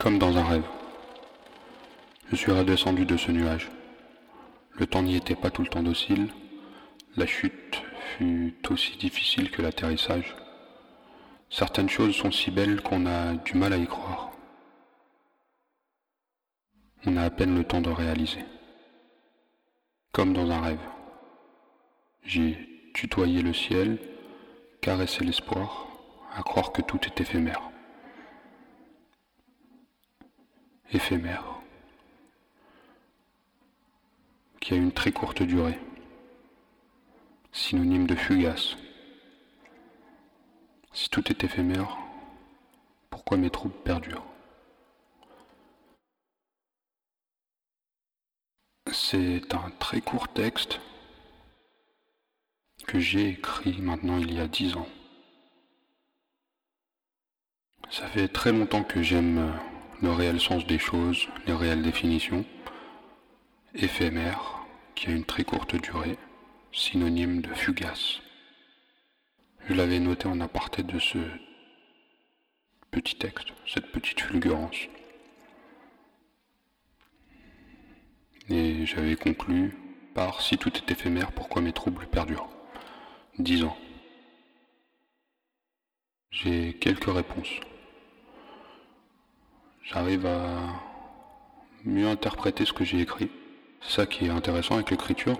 Comme dans un rêve. Je suis redescendu de ce nuage. Le temps n'y était pas tout le temps docile. La chute fut aussi difficile que l'atterrissage. Certaines choses sont si belles qu'on a du mal à y croire. On a à peine le temps de réaliser. Comme dans un rêve. J'ai tutoyé le ciel, caressé l'espoir, à croire que tout est éphémère. Éphémère. Qui a une très courte durée. Synonyme de fugace. Si tout est éphémère, pourquoi mes troubles perdurent? C'est un très court texte que j'ai écrit maintenant il y a dix ans. Ça fait très longtemps que j'aime le réel sens des choses, les réelles définitions. Éphémère, qui a une très courte durée, synonyme de fugace. Je l'avais noté en aparté de ce petit texte, cette petite fulgurance. Et j'avais conclu par si tout est éphémère, pourquoi mes troubles perdurent? Dix ans. J'ai quelques réponses. J'arrive à mieux interpréter ce que j'ai écrit. C'est ça qui est intéressant avec l'écriture.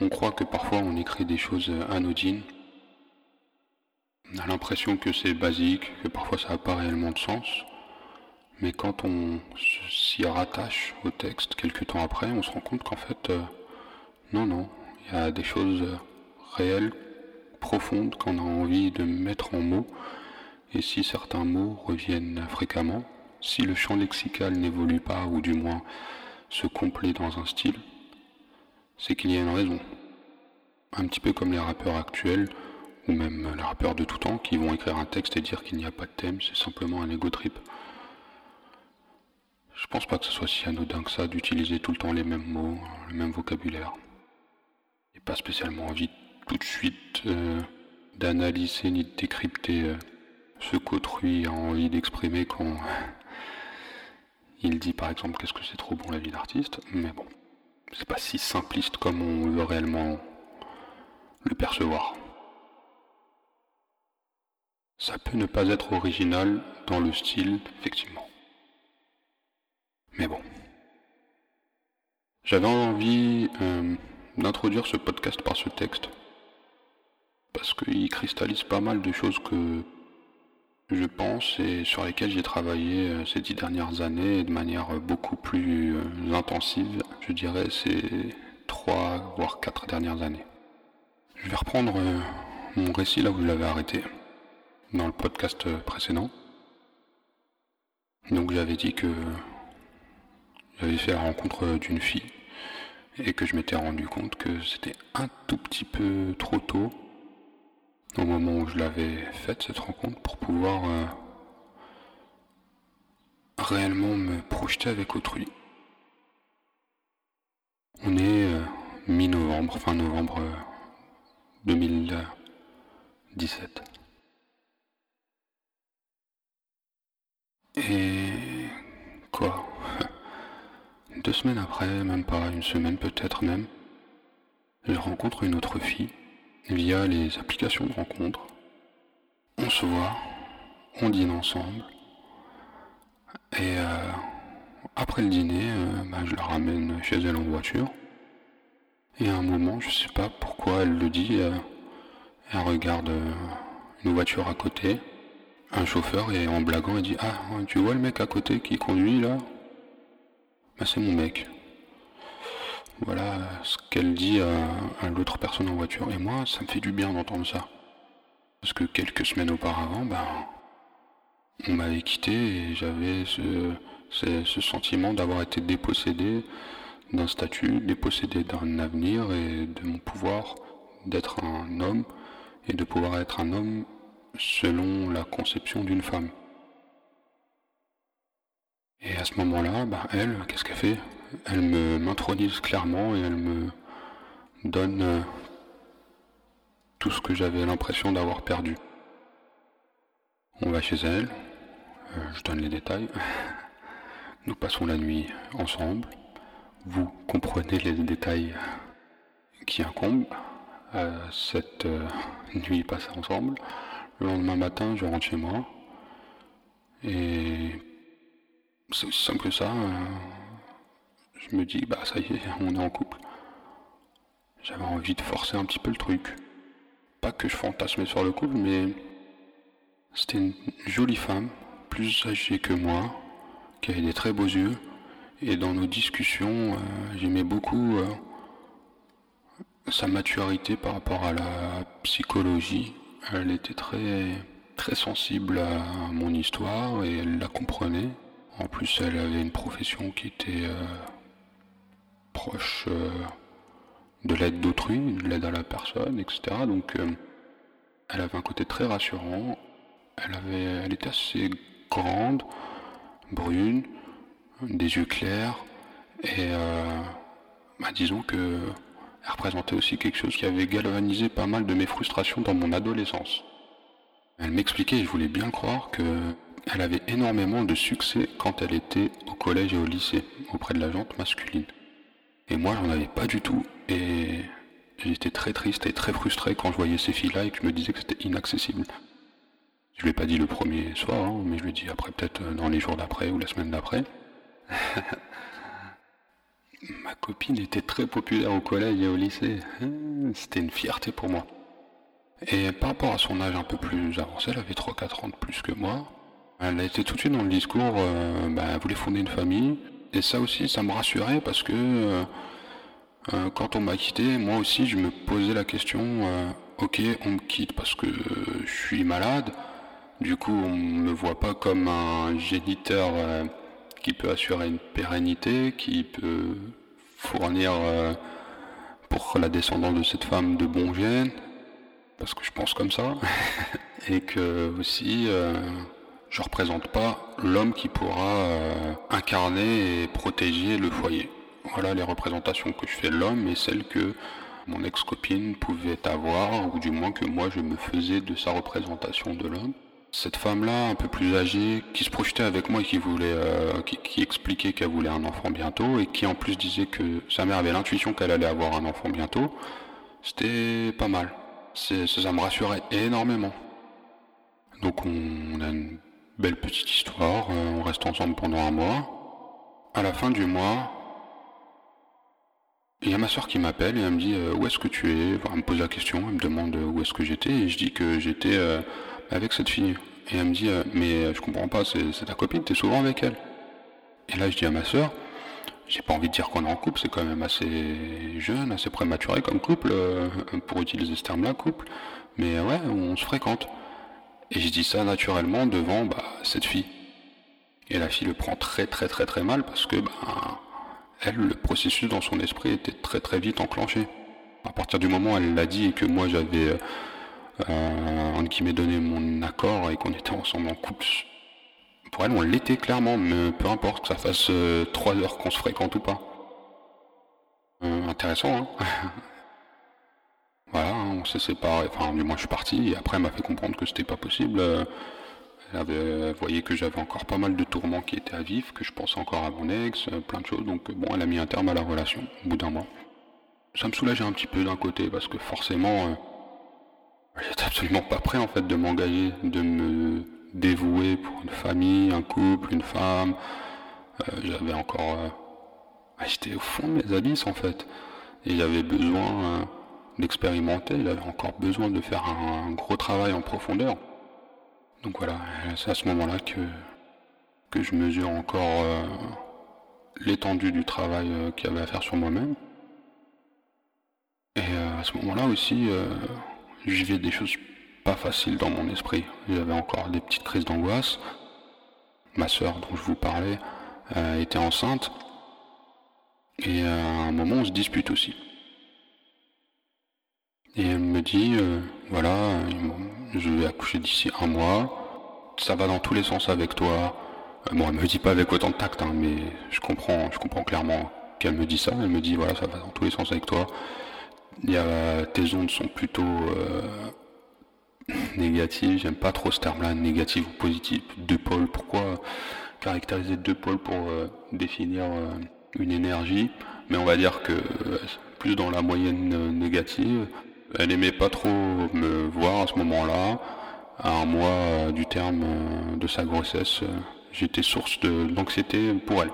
On croit que parfois on écrit des choses anodines. On a l'impression que c'est basique, que parfois ça n'a pas réellement de sens. Mais quand on s'y rattache au texte quelques temps après, on se rend compte qu'en fait, euh, non, non, il y a des choses réelles, profondes, qu'on a envie de mettre en mots. Et si certains mots reviennent fréquemment, si le champ lexical n'évolue pas, ou du moins se complaît dans un style, c'est qu'il y a une raison. Un petit peu comme les rappeurs actuels, ou même les rappeurs de tout temps, qui vont écrire un texte et dire qu'il n'y a pas de thème, c'est simplement un ego trip. Je pense pas que ce soit si anodin que ça d'utiliser tout le temps les mêmes mots, le même vocabulaire. Et pas spécialement envie tout de suite euh, d'analyser ni de décrypter euh, ce qu'autrui a envie d'exprimer quand il dit par exemple qu'est-ce que c'est trop bon la vie d'artiste, mais bon, c'est pas si simpliste comme on veut réellement le percevoir. Ça peut ne pas être original dans le style, effectivement. Mais bon. J'avais envie euh, d'introduire ce podcast par ce texte. Parce qu'il cristallise pas mal de choses que je pense, et sur lesquelles j'ai travaillé euh, ces dix dernières années de manière beaucoup plus euh, intensive, je dirais ces trois voire quatre dernières années. Je vais reprendre mon récit là où je l'avais arrêté, dans le podcast précédent. Donc j'avais dit que j'avais fait la rencontre d'une fille et que je m'étais rendu compte que c'était un tout petit peu trop tôt au moment où je l'avais faite cette rencontre pour pouvoir euh, réellement me projeter avec autrui. On est euh, mi-novembre, fin novembre 2017. Euh, et quoi? Deux semaines après, même pas une semaine peut-être même, je rencontre une autre fille via les applications de rencontre. On se voit, on dîne ensemble. Et euh, après le dîner, euh, bah, je la ramène chez elle en voiture. Et à un moment, je sais pas pourquoi elle le dit, euh, elle regarde une voiture à côté, un chauffeur, et en blaguant, elle dit Ah, tu vois le mec à côté qui conduit là? Bah, c'est mon mec. Voilà ce qu'elle dit à, l'autre personne en voiture. Et moi, ça me fait du bien d'entendre ça. Parce que quelques semaines auparavant, ben, on m'avait quitté et j'avais ce, sentiment d'avoir été dépossédé d'un statut, dépossédé d'un avenir et de mon pouvoir d'être un homme et de pouvoir être un homme selon la conception d'une femme. Et à ce moment-là, bah, elle, qu'est-ce qu'elle fait? Elle me m'intronise clairement et elle me donne euh, tout ce que j'avais l'impression d'avoir perdu. On va chez elle, je donne les détails. Nous passons la nuit ensemble. Vous comprenez les détails qui incombent à cette nuit passée ensemble. Le lendemain matin, je rentre chez moi. Et c'est aussi simple que ça. Je me dis, bah ça y est, on est en couple. J'avais envie de forcer un petit peu le truc. Pas que je fantasmais sur le couple, mais c'était une jolie femme, plus âgée que moi, qui avait des très beaux yeux. Et dans nos discussions, euh, j'aimais beaucoup euh, sa maturité par rapport à la psychologie. Elle était très, très sensible à mon histoire et elle la comprenait. En plus, elle avait une profession qui était euh, proche de l'aide d'autrui, de l'aide à la personne, etc. Donc, elle avait un côté très rassurant. Elle, avait, elle était assez grande, brune, des yeux clairs, et euh, bah, disons que elle représentait aussi quelque chose qui avait galvanisé pas mal de mes frustrations dans mon adolescence. Elle m'expliquait, je voulais bien croire, que elle avait énormément de succès quand elle était au collège et au lycée, auprès de la jante masculine. Et moi, j'en avais pas du tout, et j'étais très triste et très frustré quand je voyais ces filles-là et que je me disais que c'était inaccessible. Je lui ai pas dit le premier soir, hein, mais je lui ai dit après peut-être euh, dans les jours d'après ou la semaine d'après. Ma copine était très populaire au collège et au lycée. Hein, c'était une fierté pour moi. Et par rapport à son âge un peu plus avancé, elle avait 3-4 ans de plus que moi. Elle a été tout de suite dans le discours, euh, bah, elle voulait fonder une famille. Et ça aussi, ça me rassurait parce que euh, quand on m'a quitté, moi aussi, je me posais la question, ok, on me quitte parce que je suis malade, du coup, on me voit pas comme un géniteur euh, qui peut assurer une pérennité, qui peut fournir euh, pour la descendance de cette femme de bons gènes, parce que je pense comme ça, et que aussi euh, je représente pas l'homme qui pourra incarner et protéger le foyer. Voilà les représentations que je fais de l'homme et celles que mon ex-copine pouvait avoir, ou du moins que moi je me faisais de sa représentation de l'homme. Cette femme-là, un peu plus âgée, qui se projetait avec moi et qui voulait, euh, qui, expliquait qu'elle voulait un enfant bientôt et qui en plus disait que sa mère avait l'intuition qu'elle allait avoir un enfant bientôt, c'était pas mal. Ça me rassurait énormément. Donc on, a une belle petite histoire, euh, on reste ensemble pendant un mois. À la fin du mois, il y a ma soeur qui m'appelle et elle me dit euh, où est-ce que tu es? Elle me pose la question, elle me demande où est-ce que j'étais? Et je dis que j'étais avec cette fille. Et elle me dit, euh, mais euh, je comprends pas, c'est ta copine, t'es souvent avec elle. Et là, je dis à ma soeur, j'ai pas envie de dire qu'on est en couple, c'est quand même assez jeune, assez prématuré comme couple, euh, pour utiliser ce terme-là, couple. Mais ouais, on se fréquente. Et je dis ça naturellement devant bah, cette fille. Et la fille le prend très très très très mal parce que bah, elle, le processus dans son esprit était très très vite enclenché. À partir du moment où elle l'a dit et que moi j'avais euh, qui m'ait donné mon accord et qu'on était ensemble en couple. Pour elle, on l'était clairement, mais peu importe que ça fasse euh, trois heures qu'on se fréquente ou pas. Euh, intéressant, hein, on s'est séparés, enfin du moins je suis parti, et après elle m'a fait comprendre que c'était pas possible. Elle avait voyé que j'avais encore pas mal de tourments qui étaient à vif, que je pensais encore à mon ex, plein de choses, donc bon, elle a mis un terme à la relation au bout d'un mois. Ça me soulageait un petit peu d'un côté, parce que forcément, J'étais absolument pas prêt en fait de m'engager, de me dévouer pour une famille, un couple, une femme. Euh, j'avais encore, euh, j'étais au fond de mes abysses en fait, et j'avais besoin euh, d'expérimenter. J'avais encore besoin de faire un, gros travail en profondeur. Donc voilà, c'est à ce moment-là que je mesure encore l'étendue du travail qu'il y avait à faire sur moi-même. Et à ce moment-là aussi je vivais des choses pas faciles dans mon esprit. J'avais encore des petites crises d'angoisse. Ma sœur, dont je vous parlais, euh, était enceinte. Et à un moment, on se dispute aussi. Et elle me dit, euh, voilà, je vais accoucher d'ici un mois. Ça va dans tous les sens avec toi. Euh, bon, elle me dit pas avec autant de tact, hein, mais je comprends, je comprends clairement qu'elle me dit ça. Elle me dit, voilà, ça va dans tous les sens avec toi. Il y tes ondes sont plutôt euh, négative. J'aime pas trop ce terme-là, négatif ou positif. Deux pôles. Pourquoi caractériser deux pôles pour euh, définir euh, une énergie? Mais on va dire que plus dans la moyenne négative. Elle aimait pas trop me voir à ce moment-là. À un mois du terme de sa grossesse, j'étais source d'anxiété pour elle.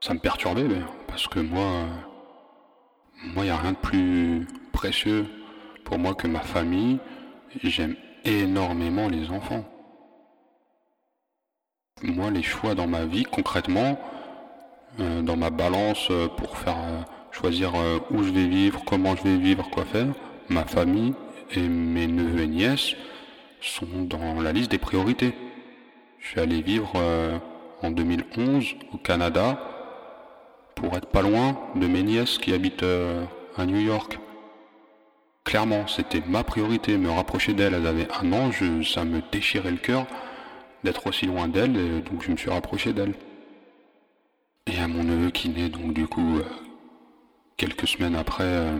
Ça me perturbait, parce que moi, moi, il n'y a rien de plus précieux pour moi que ma famille. J'aime énormément les enfants. Moi, les choix dans ma vie, concrètement, euh, dans ma balance euh, pour faire euh, choisir où je vais vivre, comment je vais vivre, quoi faire, ma famille et mes neveux et nièces sont dans la liste des priorités. Je suis allé vivre en 2011 au Canada pour être pas loin de mes nièces qui habitent euh, à New York. Clairement, c'était ma priorité, me rapprocher d'elles. Elles avaient un an, ça me déchirait le cœur d'être aussi loin d'elles, donc je me suis rapproché d'elles. Et à mon neveu qui naît, donc du coup, euh, quelques semaines après euh,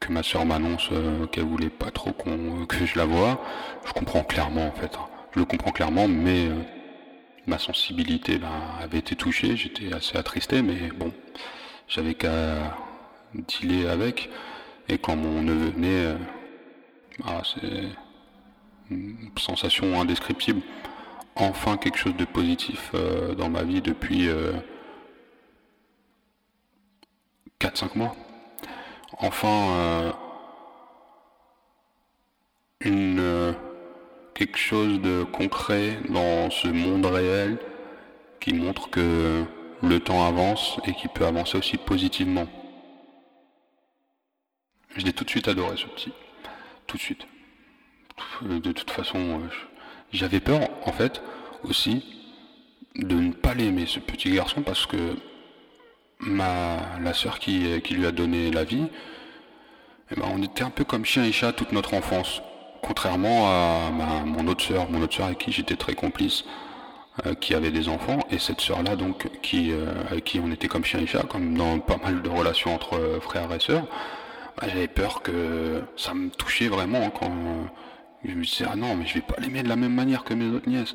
que ma soeur m'annonce qu'elle voulait pas trop que je la voie, je comprends clairement en fait. Hein. Je le comprends clairement, mais ma sensibilité ben, avait été touchée, j'étais assez attristé, mais bon, j'avais qu'à dealer avec. Et quand mon neveu euh, ah, c'est une sensation indescriptible. Enfin quelque chose de positif euh, dans ma vie depuis 4-5 euh, mois. Enfin une quelque chose de concret dans ce monde réel qui montre que le temps avance et qui peut avancer aussi positivement. Je l'ai tout de suite adoré ce petit. Tout de suite. De toute façon, euh, j'avais peur en fait aussi de ne pas l'aimer ce petit garçon parce que ma la sœur qui, qui lui a donné la vie, eh ben, on était un peu comme chien et chat toute notre enfance contrairement à mon autre sœur, mon autre sœur avec qui j'étais très complice, euh, qui avait des enfants, et cette sœur-là, donc, qui, euh, avec qui on était comme chien et chat, comme dans pas mal de relations entre euh, frères et sœurs, bah, j'avais peur que ça me touchait vraiment quand je me disais, ah non, mais je vais pas l'aimer de la même manière que mes autres nièces.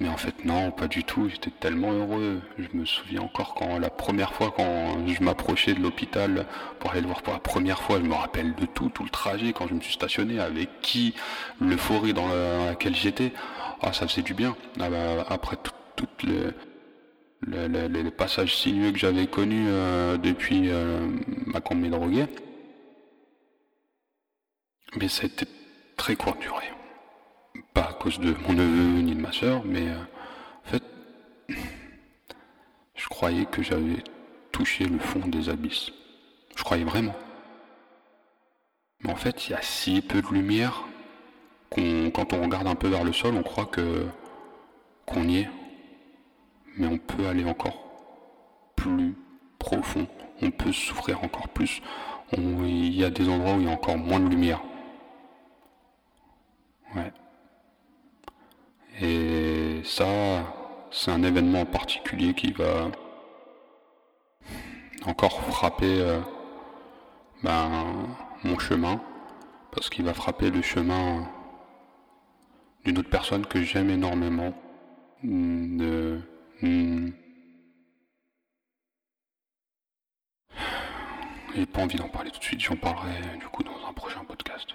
Mais en fait, non, pas du tout. J'étais tellement heureux. Je me souviens encore quand la première fois, quand je m'approchais de l'hôpital pour aller le voir pour la première fois, je me rappelle de tout, tout le trajet, quand je me suis stationné, avec qui, l'euphorie dans, laquelle j'étais. Ah, ça faisait du bien. Ah bah, après toutes les, les, passages sinueux que j'avais connus euh, depuis euh, ma quand me drogué. Mais ça a été très court durée de mon neveu ni de ma soeur, mais euh, en fait, je croyais que j'avais touché le fond des abysses. Je croyais vraiment. Mais en fait, il y a si peu de lumière qu'on, quand on regarde un peu vers le sol, on croit que qu'on y est. Mais on peut aller encore plus profond. On peut souffrir encore plus. Il y a des endroits où il y a encore moins de lumière. Ouais. Et ça, c'est un événement en particulier qui va encore frapper euh, ben, mon chemin, parce qu'il va frapper le chemin d'une autre personne que j'aime énormément. De, J'ai pas envie d'en parler tout de suite, j'en parlerai du coup dans un prochain podcast.